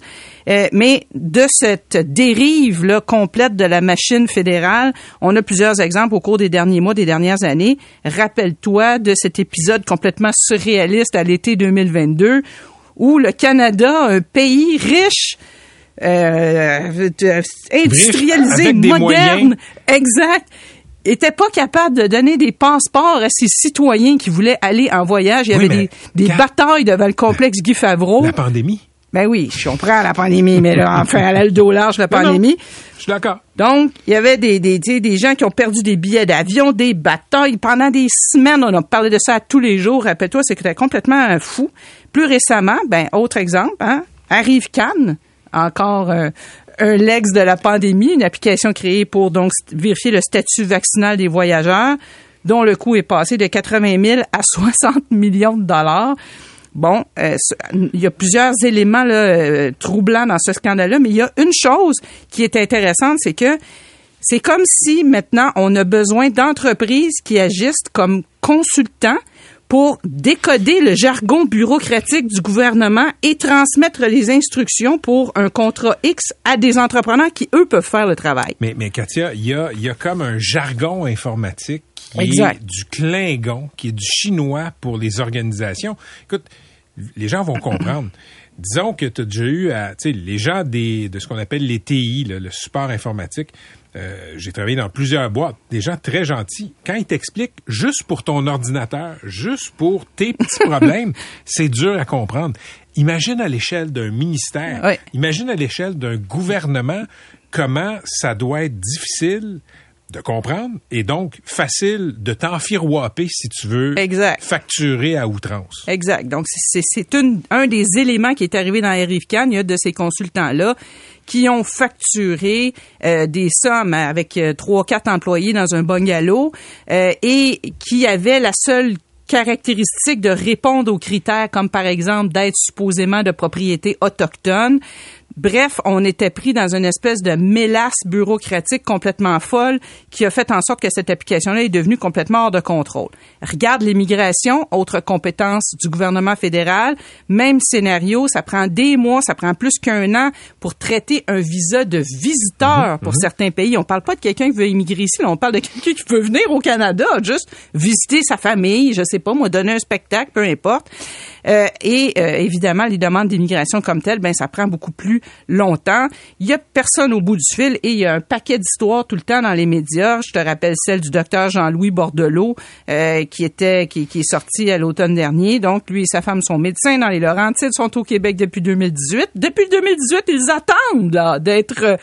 Speaker 7: Euh, mais de cette dérive là, complète de la machine fédérale, on a plusieurs exemples au cours des derniers mois, des dernières années. Rappelle-toi de cet épisode complètement surréaliste à l'été 2022 où le Canada, un pays riche, euh, de- industrialisé,
Speaker 3: avec des
Speaker 7: moderne, exact, était pas capable de donner des passeports à ses citoyens qui voulaient aller en voyage. Il y
Speaker 3: Oui,
Speaker 7: avait des, des batailles devant le complexe Guy Favreau.
Speaker 3: La pandémie.
Speaker 7: Ben oui, je comprends la pandémie, mais là, enfin, elle a le dos large, la
Speaker 3: Non, non.
Speaker 7: pandémie.
Speaker 3: Je suis d'accord.
Speaker 7: Donc, il y avait des, des, des gens qui ont perdu des billets d'avion, des batailles. Pendant des semaines, on a parlé de ça tous les jours. Rappelle-toi, c'était complètement euh, fou. Plus récemment, ben, autre exemple, hein, arrive Cannes, encore un lex de la pandémie, une application créée pour donc vérifier le statut vaccinal des voyageurs, dont le coût est passé de 80 000 à 60 millions de dollars. Bon, euh, il y a plusieurs éléments euh, troublants dans ce scandale-là, mais il y a une chose qui est intéressante, c'est que c'est comme si maintenant on a besoin d'entreprises qui agissent comme consultants pour décoder le jargon bureaucratique du gouvernement et transmettre les instructions pour un contrat X à des entrepreneurs qui, eux, peuvent faire le travail.
Speaker 3: Mais, mais Katia, il y a, il y a comme un jargon informatique qui
Speaker 7: Exact.
Speaker 3: est du Klingon, qui est du chinois pour les organisations. Écoute, les gens vont comprendre. Disons que tu as déjà eu à, tu sais, les gens des, de ce qu'on appelle les TI, là, le support informatique. Euh, J'ai travaillé dans plusieurs boîtes, des gens très gentils. Quand ils t'expliquent juste pour ton ordinateur, juste pour tes petits problèmes, c'est dur à comprendre. Imagine à l'échelle d'un ministère, imagine à l'échelle d'un gouvernement comment ça doit être difficile de comprendre et donc facile de t'enfirouaper si tu veux
Speaker 7: Exact.
Speaker 3: facturer à outrance.
Speaker 7: Exact. Donc, c'est un des éléments qui est arrivé dans RIVCAN. Il y a de ces consultants-là qui ont facturé euh, des sommes avec euh, trois, quatre employés dans un bungalow euh, et qui avaient la seule caractéristique de répondre aux critères comme par exemple d'être supposément de propriété autochtone. Bref, on était pris dans une espèce de mélasse bureaucratique complètement folle qui a fait en sorte que cette application-là est devenue complètement hors de contrôle. Regarde l'immigration, autre compétence du gouvernement fédéral, même scénario, ça prend des mois, ça prend plus qu'un an pour traiter un visa de visiteur pour certains pays. On parle pas de quelqu'un qui veut immigrer ici, là, on parle de quelqu'un qui veut venir au Canada, juste visiter sa famille, je sais pas, moi, donner un spectacle, peu importe. Euh, et euh, évidemment, les demandes d'immigration comme telles, ben ça prend beaucoup plus longtemps. Il y a personne au bout du fil et il y a un paquet d'histoires tout le temps dans les médias. Je te rappelle celle du docteur Jean-Louis Bordelot euh, qui était qui, est sorti à l'automne dernier. Donc lui et sa femme sont médecins dans les Laurentides, sont au Québec depuis 2018. Depuis 2018, ils attendent là, d'être euh,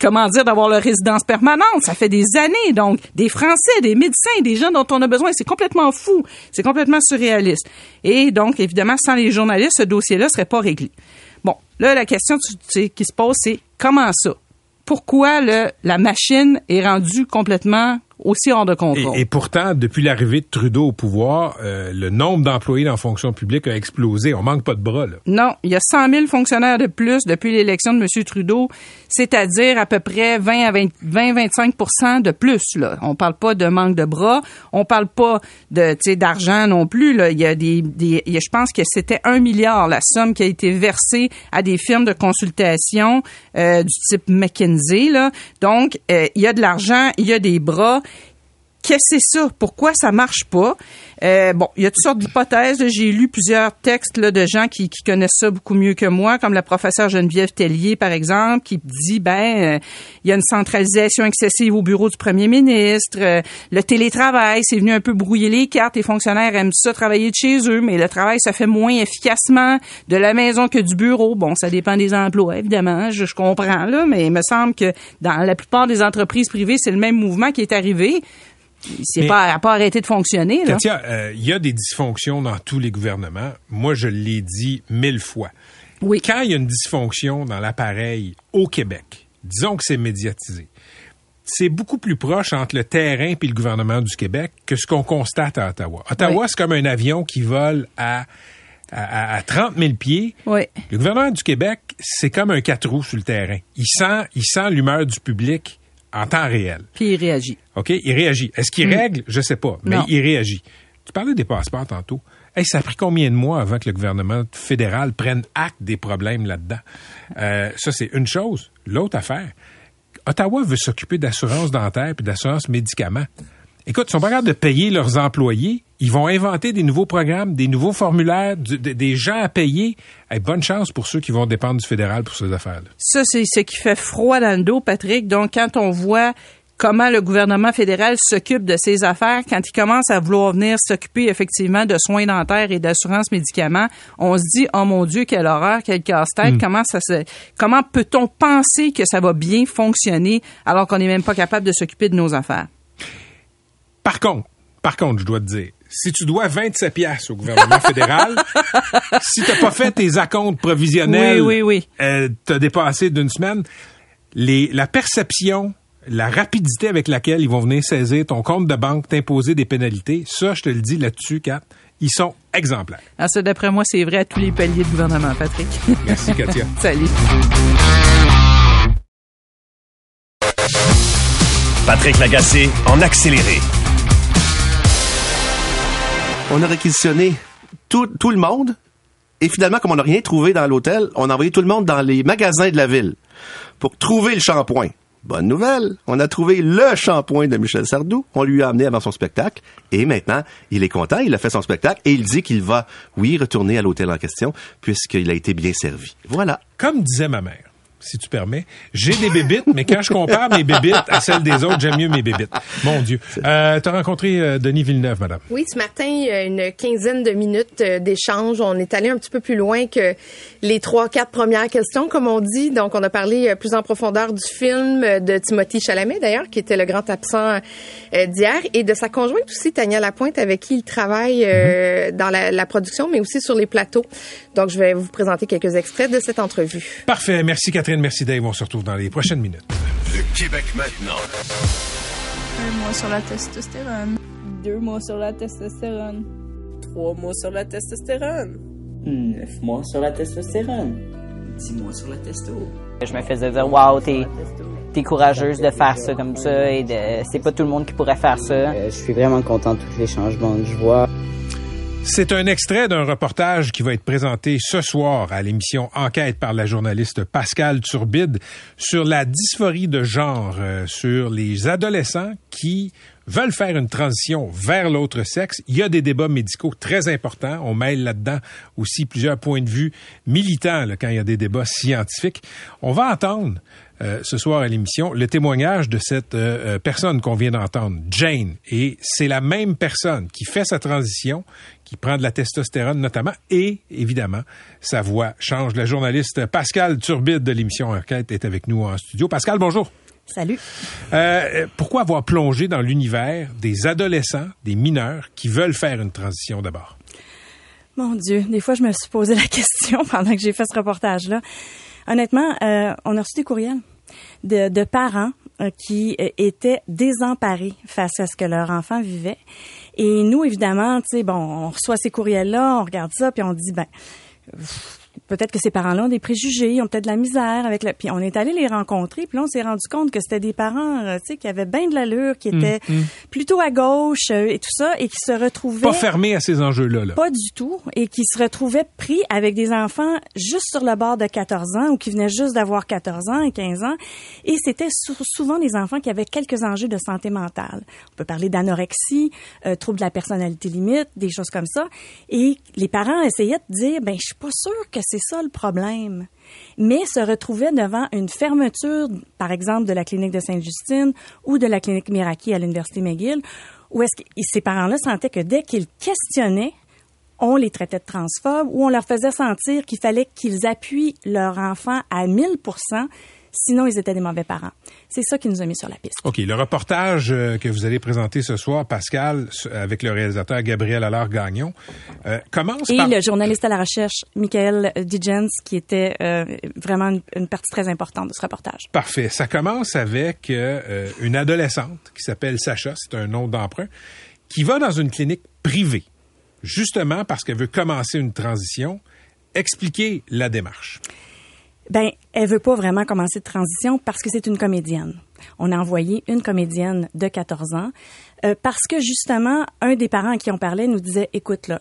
Speaker 7: comment dire d'avoir leur résidence permanente. Ça fait des années donc des Français, des médecins, des gens dont on a besoin. C'est complètement fou, c'est complètement surréaliste. Et donc évidemment, sans les journalistes, ce dossier-là serait pas réglé. Bon, là, la question qui se pose, c'est comment ça? Pourquoi la machine est rendue complètement aussi hors de contrôle?
Speaker 3: Et, et pourtant, depuis l'arrivée de Trudeau au pouvoir, euh, le nombre d'employés dans la fonction publique a explosé. On manque pas de bras. Là.
Speaker 7: Non, il y a 100 000 fonctionnaires de plus depuis l'élection de M. Trudeau, c'est-à-dire à peu près 20 à 20-25% de plus. Là. On parle pas de manque de bras, on parle pas de d'argent non plus. Là. Il y a des, des il y a- je pense que c'était un milliard la somme qui a été versée à des firmes de consultation euh, du type McKinsey. Là. Donc, euh, il y a de l'argent, il y a des bras qu'est-ce que c'est ça? Pourquoi ça marche pas? Euh, bon, il y a toutes sortes d'hypothèses. J'ai lu plusieurs textes là, de gens qui, qui connaissent ça beaucoup mieux que moi, comme la professeure Geneviève Tellier, par exemple, qui dit, ben, euh, il y a une centralisation excessive au bureau du premier ministre. euh, le télétravail, c'est venu un peu brouiller les cartes. Les fonctionnaires aiment ça travailler de chez eux, mais le travail se fait moins efficacement de la maison que du bureau. Bon, ça dépend des emplois, évidemment. Je, je comprends, là, mais il me semble que dans la plupart des entreprises privées, c'est le même mouvement qui est arrivé. C'est
Speaker 3: Mais-
Speaker 7: pas, arrêté de fonctionner, là.
Speaker 3: Katia, euh, il y a des dysfonctions dans tous les gouvernements. Moi, je l'ai dit mille fois.
Speaker 7: Oui.
Speaker 3: Quand il y a une dysfonction dans l'appareil au Québec, disons que c'est médiatisé, c'est beaucoup plus proche entre le terrain et le gouvernement du Québec que ce qu'on constate à Ottawa. Ottawa,
Speaker 7: Oui.
Speaker 3: c'est comme un avion qui vole à, à, à 30 000 pieds.
Speaker 7: Oui.
Speaker 3: Le gouvernement du Québec, c'est comme un quatre roues sur le terrain. Il sent, il sent l'humeur du public en temps réel.
Speaker 7: Puis il réagit.
Speaker 3: OK? Il réagit. Est-ce qu'il règle? Je sais pas, mais
Speaker 7: Non.
Speaker 3: il réagit. Tu parlais des passeports tantôt. Hey, ça a pris combien de mois avant que le gouvernement fédéral prenne acte des problèmes là-dedans? Euh, ça, c'est une chose. L'autre affaire, Ottawa veut s'occuper d'assurance dentaire et d'assurance médicaments. Écoute, ils sont pas capables de payer leurs employés. Ils vont inventer des nouveaux programmes, des nouveaux formulaires, du- de- des gens à payer. Hey, bonne chance pour ceux qui vont dépendre du fédéral pour ces affaires-là.
Speaker 7: Ça, c'est ce qui fait froid dans le dos, Patrick. Donc, quand on voit comment le gouvernement fédéral s'occupe de ses affaires quand il commence à vouloir venir s'occuper effectivement de soins dentaires et d'assurance médicaments. On se dit, oh mon Dieu, quelle horreur, quel casse-tête.
Speaker 3: Hmm.
Speaker 7: Comment ça se, comment peut-on penser que ça va bien fonctionner alors qu'on n'est même pas capable de s'occuper de nos affaires?
Speaker 3: Par contre, par contre, je dois te dire, si tu dois 27 pièces au gouvernement fédéral, si t'as pas fait tes acomptes provisionnels,
Speaker 7: Oui, oui, oui.
Speaker 3: euh, t'as dépassé d'une semaine, les, la perception, la rapidité avec laquelle ils vont venir saisir ton compte de banque, t'imposer des pénalités, ça, je te le dis là-dessus, Kat, ils sont exemplaires.
Speaker 7: Ah, ça, d'après moi, c'est vrai à tous les paliers de gouvernement, Patrick.
Speaker 3: Merci, Katia.
Speaker 7: Salut.
Speaker 2: Patrick Lagacé en accéléré.
Speaker 8: On a réquisitionné tout, le monde. Et finalement, comme on n'a rien trouvé dans l'hôtel, on a envoyé tout le monde dans les magasins de la ville pour trouver le shampoing. Bonne nouvelle, on a trouvé le shampoing de Michel Sardou. On lui a amené avant son spectacle. Et maintenant, il est content, il a fait son spectacle et il dit qu'il va, oui, retourner à l'hôtel en question puisqu'il a été bien servi. Voilà.
Speaker 3: Comme disait ma mère, si tu permets, j'ai des bébites, mais quand je compare mes bébites à celles des autres, j'aime mieux mes bébites. Mon Dieu. Euh, T'as rencontré euh, Denis Villeneuve, madame.
Speaker 9: Oui, ce matin, une quinzaine de minutes euh, d'échange. On est allé un petit peu plus loin que les trois, quatre premières questions, comme on dit. Donc, on a parlé euh, plus en profondeur du film de Timothy Chalamet, d'ailleurs, qui était le grand absent d'hier, et de sa conjointe aussi, Tania Lapointe, avec qui il travaille euh, dans la, la production, mais aussi sur les plateaux. Donc, je vais vous présenter quelques extraits de cette entrevue.
Speaker 3: Parfait. Merci Catherine, merci Dave. On se retrouve dans les prochaines minutes.
Speaker 2: Le Québec maintenant.
Speaker 10: Un mois sur la testostérone. Deux mois sur la testostérone. Trois mois sur la testostérone.
Speaker 11: Neuf mois sur la testostérone. Dix mois sur la testo.
Speaker 12: Je me faisais dire, waouh, t'es, t'es courageuse de faire ça comme ça et de, c'est pas tout le monde qui pourrait faire ça.
Speaker 11: Euh, je suis vraiment content de tous les changements que je vois.
Speaker 3: C'est un extrait d'un reportage qui va être présenté ce soir à l'émission Enquête par la journaliste Pascal Turbide sur la dysphorie de genre, euh, sur les adolescents qui veulent faire une transition vers l'autre sexe. Il y a des débats médicaux très importants. On mêle là-dedans aussi plusieurs points de vue militants quand il y a des débats scientifiques. On va entendre euh, ce soir à l'émission le témoignage de cette euh, euh, personne qu'on vient d'entendre, Jane. Et c'est la même personne qui fait sa transition, qui prend de la testostérone notamment, et évidemment, sa voix change. La journaliste Pascal Turbide de l'émission Enquête est avec nous en studio. Pascal, bonjour.
Speaker 13: Salut.
Speaker 3: Euh, pourquoi avoir plongé dans l'univers des adolescents, des mineurs qui veulent faire une transition d'abord?
Speaker 13: Mon Dieu, des fois, je me suis posé la question pendant que j'ai fait ce reportage-là. Honnêtement, euh, on a reçu des courriels de, parents euh, qui euh, étaient désemparés face à ce que leur enfant vivait. Et nous, évidemment, tu sais, bon, on reçoit ces courriels-là, on regarde ça, puis on dit, ben, peut-être que ces parents-là ont des préjugés, ils ont peut-être de la misère avec le. Puis on est allé les rencontrer, puis là on s'est rendu compte que c'était des parents, euh, tu sais, qui avaient bien de l'allure, qui étaient
Speaker 3: Mm, mm.
Speaker 13: plutôt à gauche euh, et tout ça, et qui se retrouvaient
Speaker 3: Pas fermé à ces enjeux-là. Là.
Speaker 13: pas du tout, et qui se retrouvaient pris avec des enfants juste sur le bord de 14 ans ou qui venaient juste d'avoir 14 ans et 15 ans. Et c'était sou- souvent des enfants qui avaient quelques enjeux de santé mentale. On peut parler d'anorexie, euh, trouble de la personnalité limite, des choses comme ça. Et les parents essayaient de dire, ben, je suis pas sûr que c'est ça le problème. Mais se retrouvaient devant une fermeture, par exemple, de la clinique de Sainte-Justine ou de la clinique Miraki à l'Université McGill, où est-ce que ces parents-là sentaient que dès qu'ils questionnaient, on les traitait de transphobes ou on leur faisait sentir qu'il fallait qu'ils appuient leur enfant à 1000 sinon ils étaient des mauvais parents. C'est ça qui nous a mis sur la piste.
Speaker 3: OK. Le reportage euh, que vous allez présenter ce soir, Pascal, s- avec le réalisateur Gabriel Allard-Gagnon, euh, commence
Speaker 13: Et
Speaker 3: par...
Speaker 13: le journaliste à la recherche, Michael Digens, qui était euh, vraiment une, une partie très importante de ce reportage.
Speaker 3: Parfait. Ça commence avec euh, euh, une adolescente qui s'appelle Sacha, c'est un nom d'emprunt, qui va dans une clinique privée, justement parce qu'elle veut commencer une transition. Expliquer la démarche.
Speaker 13: Ben, elle veut pas vraiment commencer de transition parce que c'est une comédienne. On a envoyé une comédienne de 14 ans euh, parce que justement, un des parents à qui on parlait nous disait, écoute là,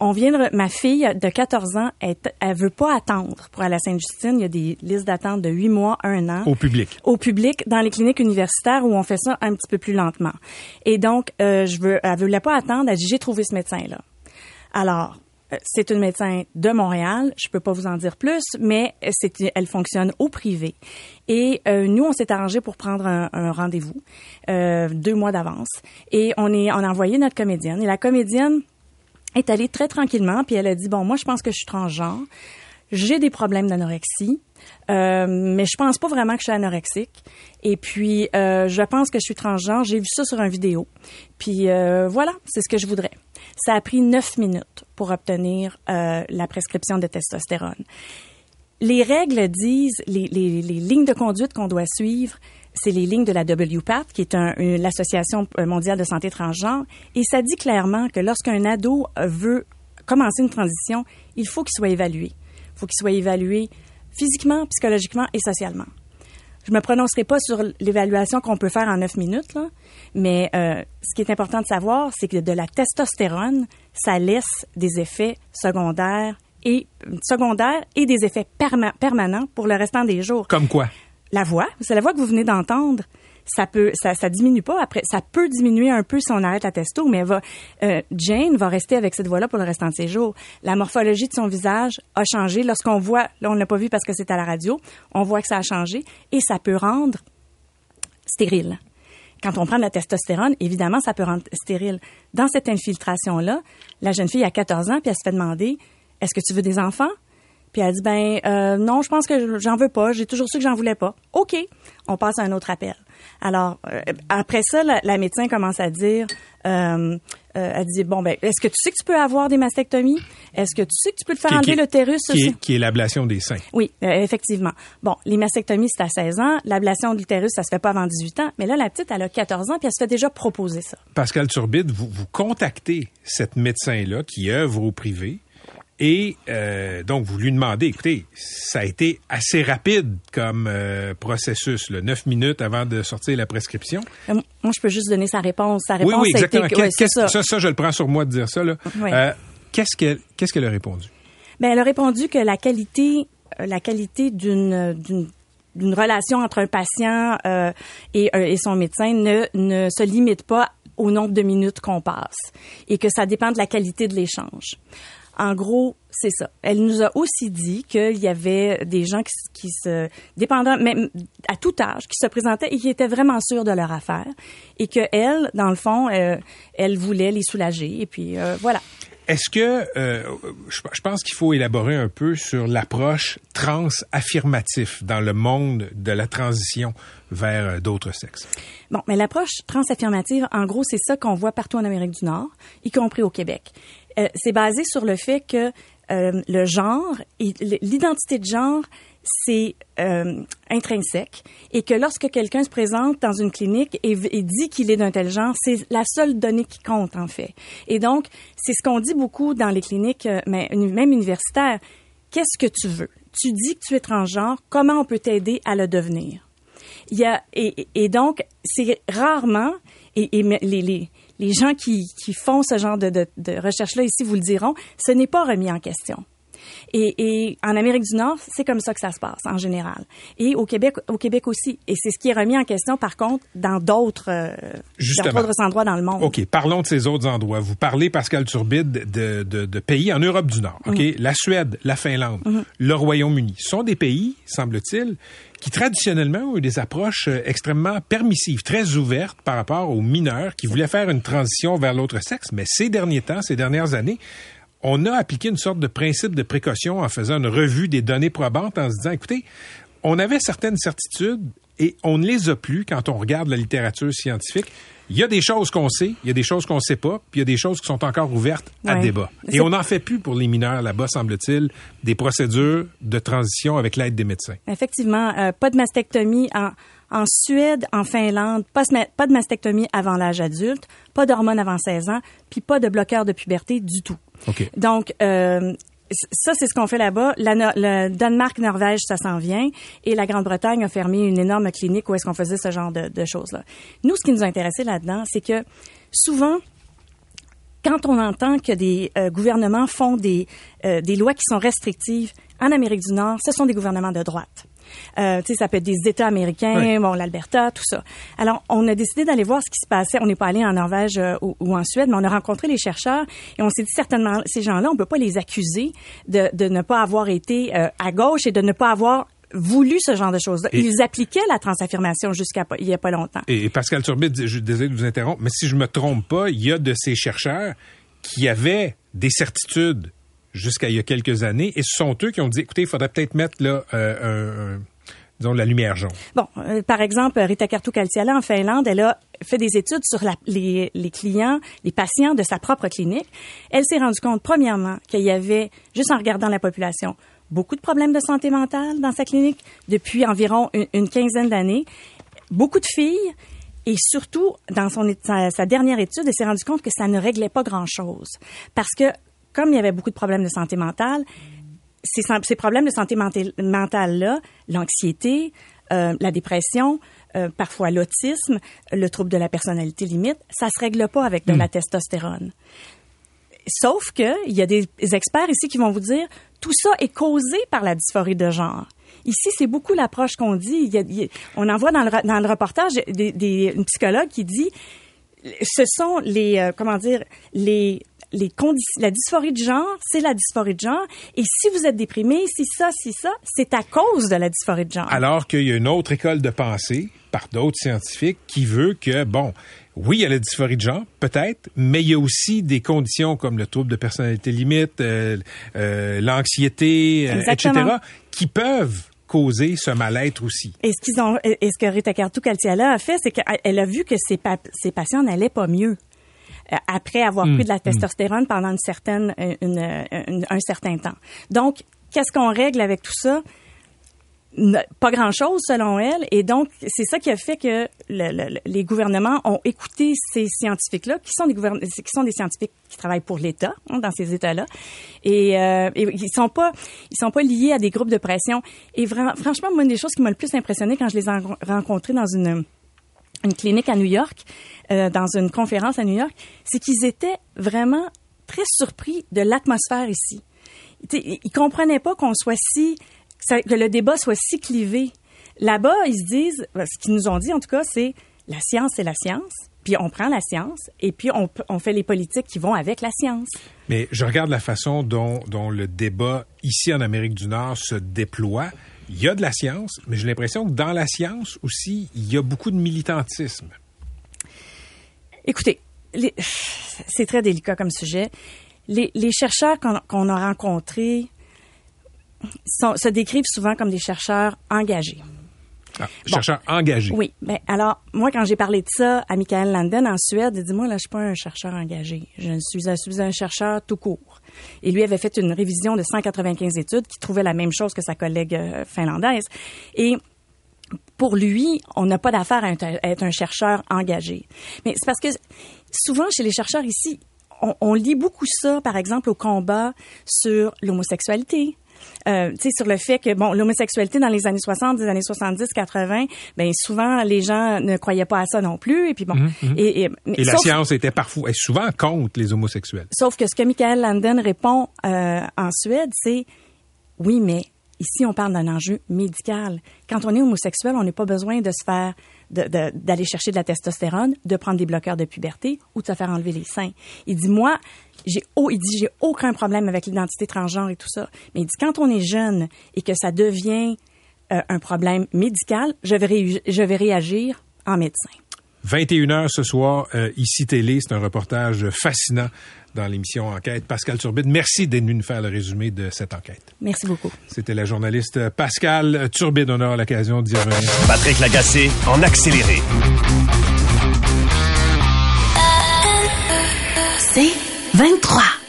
Speaker 13: on vient de, ma fille de 14 ans, elle, elle veut pas attendre pour aller à Sainte-Justine. Il y a des listes d'attente de 8 mois, 1 an.
Speaker 3: Au public.
Speaker 13: Au public, dans les cliniques universitaires où on fait ça un petit peu plus lentement. Et donc, euh, je veux, elle voulait pas attendre. Elle dit, j'ai trouvé ce médecin-là. Alors, C'est une médecin de Montréal. Je peux pas vous en dire plus, mais elle fonctionne au privé. Et euh, nous, on s'est arrangé pour prendre un, un rendez-vous euh, deux mois d'avance. Et on est, on a envoyé notre comédienne. Et la comédienne est allée très tranquillement, puis elle a dit bon, moi, je pense que je suis transgenre. J'ai des problèmes d'anorexie. Euh, mais je pense pas vraiment que je suis anorexique. Et puis, euh, je pense que je suis transgenre. J'ai vu ça sur une vidéo. Puis euh, voilà, c'est ce que je voudrais. Ça a pris neuf minutes pour obtenir euh, la prescription de testostérone. Les règles disent, les, les, les lignes de conduite qu'on doit suivre, c'est les lignes de la WPATH, qui est un, l'Association mondiale de santé transgenre, et ça dit clairement que lorsqu'un ado veut commencer une transition, il faut qu'il soit évalué. Il faut qu'il soit évalué physiquement, psychologiquement et socialement. Je me prononcerai pas sur l'évaluation qu'on peut faire en neuf minutes, là, mais euh, ce qui est important de savoir, c'est que de la testostérone, ça laisse des effets secondaires et secondaires et des effets perma- permanents pour le restant des jours.
Speaker 3: Comme quoi?
Speaker 13: La voix, c'est la voix que vous venez d'entendre. Ça peut, ça, diminue pas après. Ça peut diminuer un peu si on arrête la testo, mais va, euh, Jane va rester avec cette voix-là pour le restant de ses jours. La morphologie de son visage a changé. Lorsqu'on voit, là on l'a pas vu parce que c'est à la radio, on voit que ça a changé et ça peut rendre stérile. Quand on prend de la testostérone, évidemment, ça peut rendre stérile. Dans cette infiltration-là, la jeune fille a 14 ans, puis elle se fait demander, est-ce que tu veux des enfants? Puis elle dit, ben euh, non, je pense que j'en veux pas. J'ai toujours su que j'en voulais pas. OK, on passe à un autre appel. Alors, euh, après ça, la, la médecin commence à dire, euh, euh, elle dit, bon, ben, est-ce que tu sais que tu peux avoir des mastectomies? Est-ce que tu sais que tu peux te faire
Speaker 3: Qui-
Speaker 13: enlever l'utérus?
Speaker 3: Qui est, qui est l'ablation des seins.
Speaker 13: Oui, euh, effectivement. Bon, les mastectomies, c'est à 16 ans. L'ablation de l'utérus, ça se fait pas avant 18 ans. Mais là, la petite, elle a 14 ans, puis elle se fait déjà proposer ça.
Speaker 3: Pascal Turbide, vous, vous contactez cette médecin-là qui œuvre au privé et euh, donc vous lui demandez, écoutez, ça a été assez rapide comme euh, processus, là, neuf minutes avant de sortir la prescription.
Speaker 13: Euh, Moi, je peux juste donner sa réponse. Sa réponse
Speaker 3: oui, oui,
Speaker 13: a été
Speaker 3: exactement.
Speaker 13: ouais, ça.
Speaker 3: ça, ça, je le prends sur moi de dire ça.
Speaker 13: Oui.
Speaker 3: Euh, qu'est-ce qu'elle qu'est-ce qu'elle a répondu?
Speaker 13: Ben, elle a répondu que la qualité, euh, la qualité d'une d'une d'une relation entre un patient euh, et, euh, et son médecin ne, ne se limite pas au nombre de minutes qu'on passe et que ça dépend de la qualité de l'échange. En gros, c'est ça. Elle nous a aussi dit qu'il y avait des gens qui, se, dépendant, même à tout âge, qui se présentaient et qui étaient vraiment sûrs de leur affaire et que elle, dans le fond, euh, elle voulait les soulager et puis euh, voilà.
Speaker 3: Est-ce que euh, je, je pense qu'il faut élaborer un peu sur l'approche trans-affirmatif dans le monde de la transition vers d'autres sexes?
Speaker 13: Bon, mais l'approche transaffirmative, en gros, c'est ça qu'on voit partout en Amérique du Nord, y compris au Québec. Euh, c'est basé sur le fait que euh, le genre, l'identité de genre, c'est euh, intrinsèque et que lorsque quelqu'un se présente dans une clinique et, dit qu'il est d'un tel genre, c'est la seule donnée qui compte en fait. Et donc, c'est ce qu'on dit beaucoup dans les cliniques, mais même universitaires. Qu'est-ce que tu veux? Tu dis que tu es transgenre, comment on peut t'aider à le devenir? Il y a et, donc c'est rarement et, les, les gens qui, qui font ce genre de, de, de recherche là ici vous le diront, ce n'est pas remis en question. Et, et en Amérique du Nord, c'est comme ça que ça se passe en général. Et au Québec, au Québec aussi. Et c'est ce qui est remis en question, par contre, dans d'autres, euh,
Speaker 3: Justement.
Speaker 13: dans d'autres endroits dans le monde.
Speaker 3: OK, parlons de ces autres endroits. Vous parlez, Pascal Turbide, de, de, de pays en Europe du Nord. OK?
Speaker 13: Mhm.
Speaker 3: La Suède, la Finlande,
Speaker 13: Mhm.
Speaker 3: le Royaume-Uni. Sont des pays, semble-t-il, qui traditionnellement ont eu des approches euh, extrêmement permissives, très ouvertes par rapport aux mineurs qui voulaient faire une transition vers l'autre sexe. Mais ces derniers temps, ces dernières années, on a appliqué une sorte de principe de précaution en faisant une revue des données probantes en se disant, écoutez, on avait certaines certitudes et on ne les a plus quand on regarde la littérature scientifique. Il y a des choses qu'on sait, il y a des choses qu'on ne sait pas, puis il y a des choses qui sont encore ouvertes à
Speaker 13: Ouais.
Speaker 3: débat. Et on n'en fait plus pour les mineurs là-bas, semble-t-il, des procédures de transition avec l'aide des médecins.
Speaker 13: Effectivement, euh, pas de mastectomie en, en Suède, en Finlande, pas, de ma- pas de mastectomie avant l'âge adulte, pas d'hormones avant 16 ans, puis pas de bloqueur de puberté du tout. Donc, euh, ça, c'est ce qu'on fait là-bas. Le Danemark, Norvège, ça s'en vient. Et la Grande-Bretagne a fermé une énorme clinique où est-ce qu'on faisait ce genre de, de choses-là. Nous, ce qui nous a intéressé là-dedans, c'est que souvent, quand on entend que des euh, gouvernements font des, euh, des lois qui sont restrictives en Amérique du Nord, ce sont des gouvernements de droite. Euh, tu sais, ça peut être des États américains,
Speaker 3: Oui.
Speaker 13: bon, l'Alberta, tout ça. Alors, on a décidé d'aller voir ce qui se passait. On n'est pas allé en Norvège euh, ou, ou en Suède, mais on a rencontré les chercheurs et on s'est dit certainement, ces gens-là, on peut pas les accuser de, de ne pas avoir été euh, à gauche et de ne pas avoir voulu ce genre de choses-là.
Speaker 3: Et-
Speaker 13: Ils appliquaient la transaffirmation jusqu'à pas- il y a pas longtemps.
Speaker 3: Et Pascal Turbide, je suis désolé de vous interrompre, mais si je me trompe pas, il y a de ces chercheurs qui avaient des certitudes jusqu'à il y a quelques années, et ce sont eux qui ont dit, écoutez, il faudrait peut-être mettre là euh, un- disons la lumière jaune.
Speaker 13: Bon, euh, par exemple, Rita Kartu-Kaltiala en Finlande, elle a fait des études sur les, clients, les patients de sa propre clinique. Elle s'est rendue compte, premièrement, qu'il y avait, juste en regardant la population, beaucoup de problèmes de santé mentale dans sa clinique depuis environ une, quinzaine d'années, beaucoup de filles. Et surtout, dans son, sa dernière étude, elle s'est rendue compte que ça ne réglait pas grand-chose. Parce que, comme il y avait beaucoup de problèmes de santé mentale, ces, ces problèmes de santé mentale-là, l'anxiété, euh, la dépression, euh, parfois l'autisme, le trouble de la personnalité limite, ça se règle pas avec de la testostérone. Sauf que il y a des experts ici qui vont vous dire tout ça est causé par la dysphorie de genre. Ici, c'est beaucoup l'approche qu'on dit. Il y a- il y a- on en voit dans le, ra- dans le reportage des, des, une psychologue qui dit ce sont les euh, comment dire les les conditions la dysphorie de genre, c'est la dysphorie de genre et si vous êtes déprimé, si ça, si ça, c'est à cause de la dysphorie de genre.
Speaker 3: Alors qu'il y a une autre école de pensée par d'autres scientifiques qui veut que, bon, oui, il y a la dysphorie de genre, peut-être, mais il y a aussi des conditions comme le trouble de personnalité limite, euh, euh, l'anxiété, euh, etc., qui peuvent causer ce mal-être aussi.
Speaker 13: Et ce qu'ils ont, et ce que Rita Kartu-Kaltiala a fait, c'est qu'elle a vu que ses, pa- ses patients n'allaient pas mieux après avoir pris de la
Speaker 3: mm.
Speaker 13: testostérone pendant une certaine, une- une- un certain temps. Donc, qu'est-ce qu'on règle avec tout ça? Pas grand-chose selon elle. Et donc, c'est ça qui a fait que le- le- les gouvernements ont écouté ces scientifiques-là, qui sont des qui sont des scientifiques qui travaillent pour l'État hein, dans ces États-là, et, euh, et ils sont pas ils sont pas liés à des groupes de pression. Et vra- franchement, moi, une des choses qui m'a le plus impressionné quand je les ai ren- rencontrés dans une une clinique à New York, euh, dans une conférence à New York, c'est qu'ils étaient vraiment très surpris de l'atmosphère ici. Tu sais, Ils comprenaient pas qu'on soit si, que le débat soit si clivé. Là-bas, ils se disent, ben, ce qu'ils nous ont dit en tout cas, c'est la science, c'est la science. Puis on prend la science et puis on, fait les politiques qui vont avec la science.
Speaker 3: Mais je regarde la façon dont le débat ici en Amérique du Nord se déploie. Il y a de la science, mais j'ai l'impression que dans la science aussi, il y a beaucoup de militantisme.
Speaker 13: Écoutez, c'est très délicat comme sujet. Les, les chercheurs qu'on a rencontrés sont- se décrivent souvent comme des chercheurs engagés.
Speaker 3: Ah, chercheurs engagés.
Speaker 13: Oui. Ben, alors, moi, quand j'ai parlé de ça à Michael Landen en Suède, il dit, moi, là, je suis pas un chercheur engagé. Je suis un, je suis un chercheur tout court. Et lui avait fait une révision de 195 études qui trouvait la même chose que sa collègue euh, finlandaise. Et pour lui, on n'a pas d'affaire à être un chercheur engagé. Mais c'est parce que souvent, chez les chercheurs ici, on, on lit beaucoup ça, par exemple, au combat sur l'homosexualité. Euh, tu sais, sur le fait que, bon, l'homosexualité dans les années 60, des années 70, 80, ben souvent, les gens ne croyaient pas à ça non plus. Et puis bon,
Speaker 3: Mhm, mhm.
Speaker 13: et, et,
Speaker 3: Et la science était parfois, est souvent contre les homosexuels.
Speaker 13: Sauf que ce que Michael Landen répond euh, en Suède, c'est oui, mais ici on parle d'un enjeu médical. Quand on est homosexuel, on n'a pas besoin de se faire d'aller chercher de la testostérone, de prendre des bloqueurs de puberté ou de se faire enlever les seins. Il dit moi, j'ai il dit j'ai aucun problème avec l'identité transgenre et tout ça. Mais il dit quand on est jeune et que ça devient euh, un problème médical, je vais réagir en médecin.
Speaker 3: 21h ce soir, euh, ici Télé, c'est un reportage fascinant dans l'émission Enquête. Pascal Turbide, merci d'être venu nous faire le résumé de cette enquête.
Speaker 13: Merci beaucoup.
Speaker 3: C'était la journaliste Pascal Turbide. On aura l'occasion d'y revenir.
Speaker 2: Patrick Lagacé en accéléré.
Speaker 14: C'est 23.